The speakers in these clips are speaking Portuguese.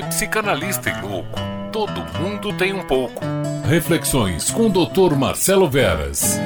de psicanalista e louco. Todo mundo tem um pouco. Reflexões com o Dr. Marcelo Veras.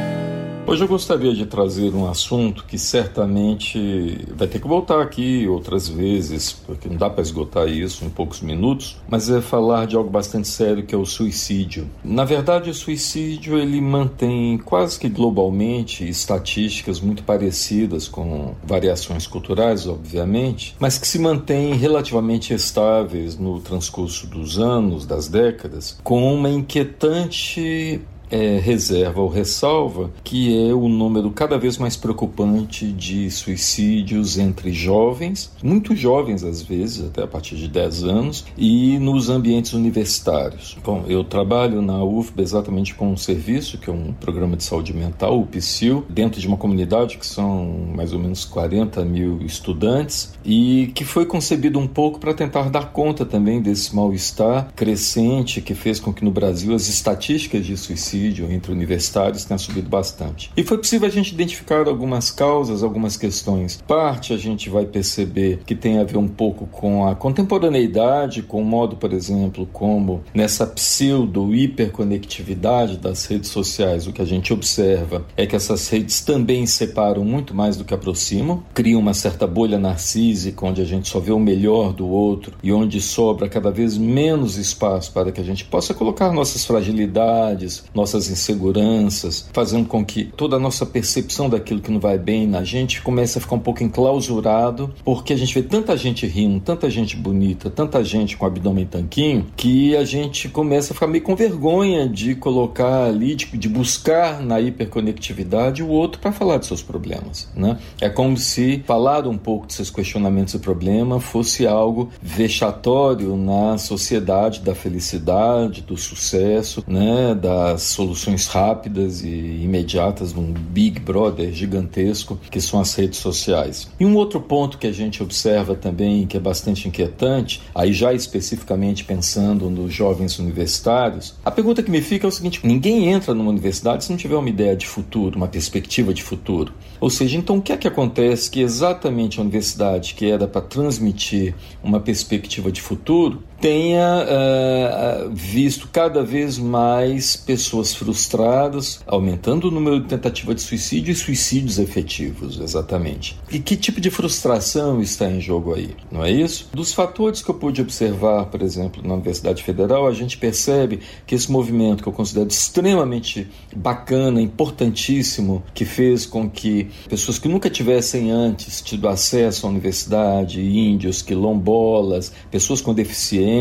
Hoje eu gostaria de trazer um assunto que certamente vai ter que voltar aqui outras vezes, porque não dá para esgotar isso em poucos minutos, mas é falar de algo bastante sério que é o suicídio. Na verdade, o suicídio ele mantém quase que globalmente estatísticas muito parecidas com variações culturais, obviamente, mas que se mantêm relativamente estáveis no transcurso dos anos, das décadas, com uma inquietante é, reserva ou ressalva que é o número cada vez mais preocupante de suicídios entre jovens, muito jovens às vezes, até a partir de 10 anos, e nos ambientes universitários. Bom, eu trabalho na UFB exatamente com um serviço, que é um programa de saúde mental, o PSIL, dentro de uma comunidade que são mais ou menos 40 mil estudantes, e que foi concebido um pouco para tentar dar conta também desse mal-estar crescente que fez com que no Brasil as estatísticas de suicídio suicídio entre universitários tem subido bastante. E foi possível a gente identificar algumas causas, algumas questões. Parte a gente vai perceber que tem a ver um pouco com a contemporaneidade, com o modo, por exemplo, como nessa pseudo-hiperconectividade das redes sociais, o que a gente observa é que essas redes também separam muito mais do que aproximam, criam uma certa bolha narcísica onde a gente só vê o melhor do outro e onde sobra cada vez menos espaço para que a gente possa colocar nossas fragilidades, nossas nossas inseguranças, fazendo com que toda a nossa percepção daquilo que não vai bem na gente comece a ficar um pouco enclausurado, porque a gente vê tanta gente rindo, tanta gente bonita, tanta gente com abdômen tanquinho, que a gente começa a ficar meio com vergonha de colocar ali, de, de buscar na hiperconectividade o outro para falar de seus problemas, né? É como se falar um pouco de seus questionamentos e problema fosse algo vexatório na sociedade da felicidade, do sucesso, né? Das soluções rápidas e imediatas num Big Brother gigantesco que são as redes sociais. E um outro ponto que a gente observa também que é bastante inquietante, aí já especificamente pensando nos jovens universitários, a pergunta que me fica é o seguinte: ninguém entra numa universidade se não tiver uma ideia de futuro, uma perspectiva de futuro. Ou seja, então o que é que acontece que exatamente a universidade que era para transmitir uma perspectiva de futuro tenha uh, visto cada vez mais pessoas frustradas, aumentando o número de tentativas de suicídio e suicídios efetivos, exatamente. E que tipo de frustração está em jogo aí, não é isso? Dos fatores que eu pude observar, por exemplo, na Universidade Federal, a gente percebe que esse movimento que eu considero extremamente bacana, importantíssimo, que fez com que pessoas que nunca tivessem antes tido acesso à universidade, índios, quilombolas, pessoas com deficiência,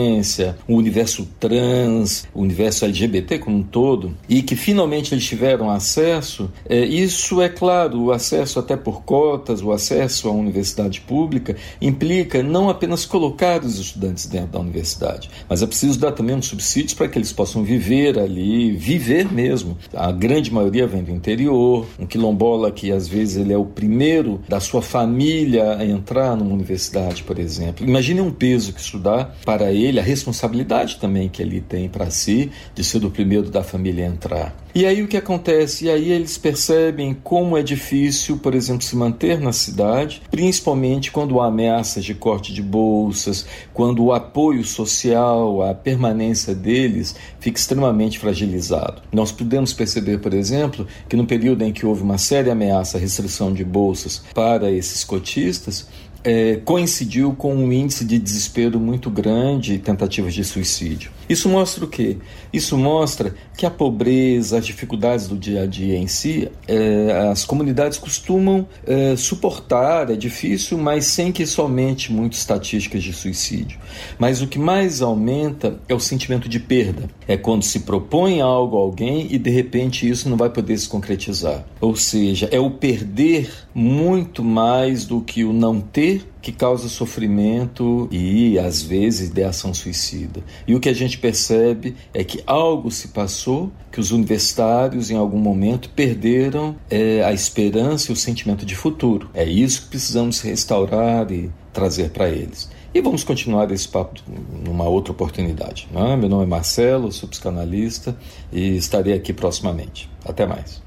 o universo trans, o universo LGBT como um todo, e que finalmente eles tiveram acesso, é, isso é claro, o acesso até por cotas, o acesso à universidade pública, implica não apenas colocar os estudantes dentro da universidade, mas é preciso dar também uns subsídios para que eles possam viver ali, viver mesmo. A grande maioria vem do interior, um quilombola que às vezes ele é o primeiro da sua família a entrar numa universidade, por exemplo. Imagine um peso que isso dá para ele ele, a responsabilidade também que ele tem para si de ser o primeiro da família a entrar. E aí o que acontece? E aí eles percebem como é difícil, por exemplo, se manter na cidade, principalmente quando há ameaças de corte de bolsas, quando o apoio social, a permanência deles fica extremamente fragilizado. Nós podemos perceber, por exemplo, que no período em que houve uma séria ameaça à restrição de bolsas para esses cotistas, é, coincidiu com um índice de desespero muito grande e tentativas de suicídio. Isso mostra o quê? Isso mostra que a pobreza, as dificuldades do dia a dia em si, é, as comunidades costumam é, suportar, é difícil, mas sem que somente muitas estatísticas de suicídio. Mas o que mais aumenta é o sentimento de perda. É quando se propõe algo a alguém e de repente isso não vai poder se concretizar. Ou seja, é o perder muito mais do que o não ter que causa sofrimento e às vezes ideação suicida. E o que a gente percebe é que algo se passou, que os universitários em algum momento perderam é, a esperança e o sentimento de futuro. É isso que precisamos restaurar e trazer para eles. E vamos continuar esse papo numa outra oportunidade. Né? Meu nome é Marcelo, sou psicanalista e estarei aqui proximamente. Até mais.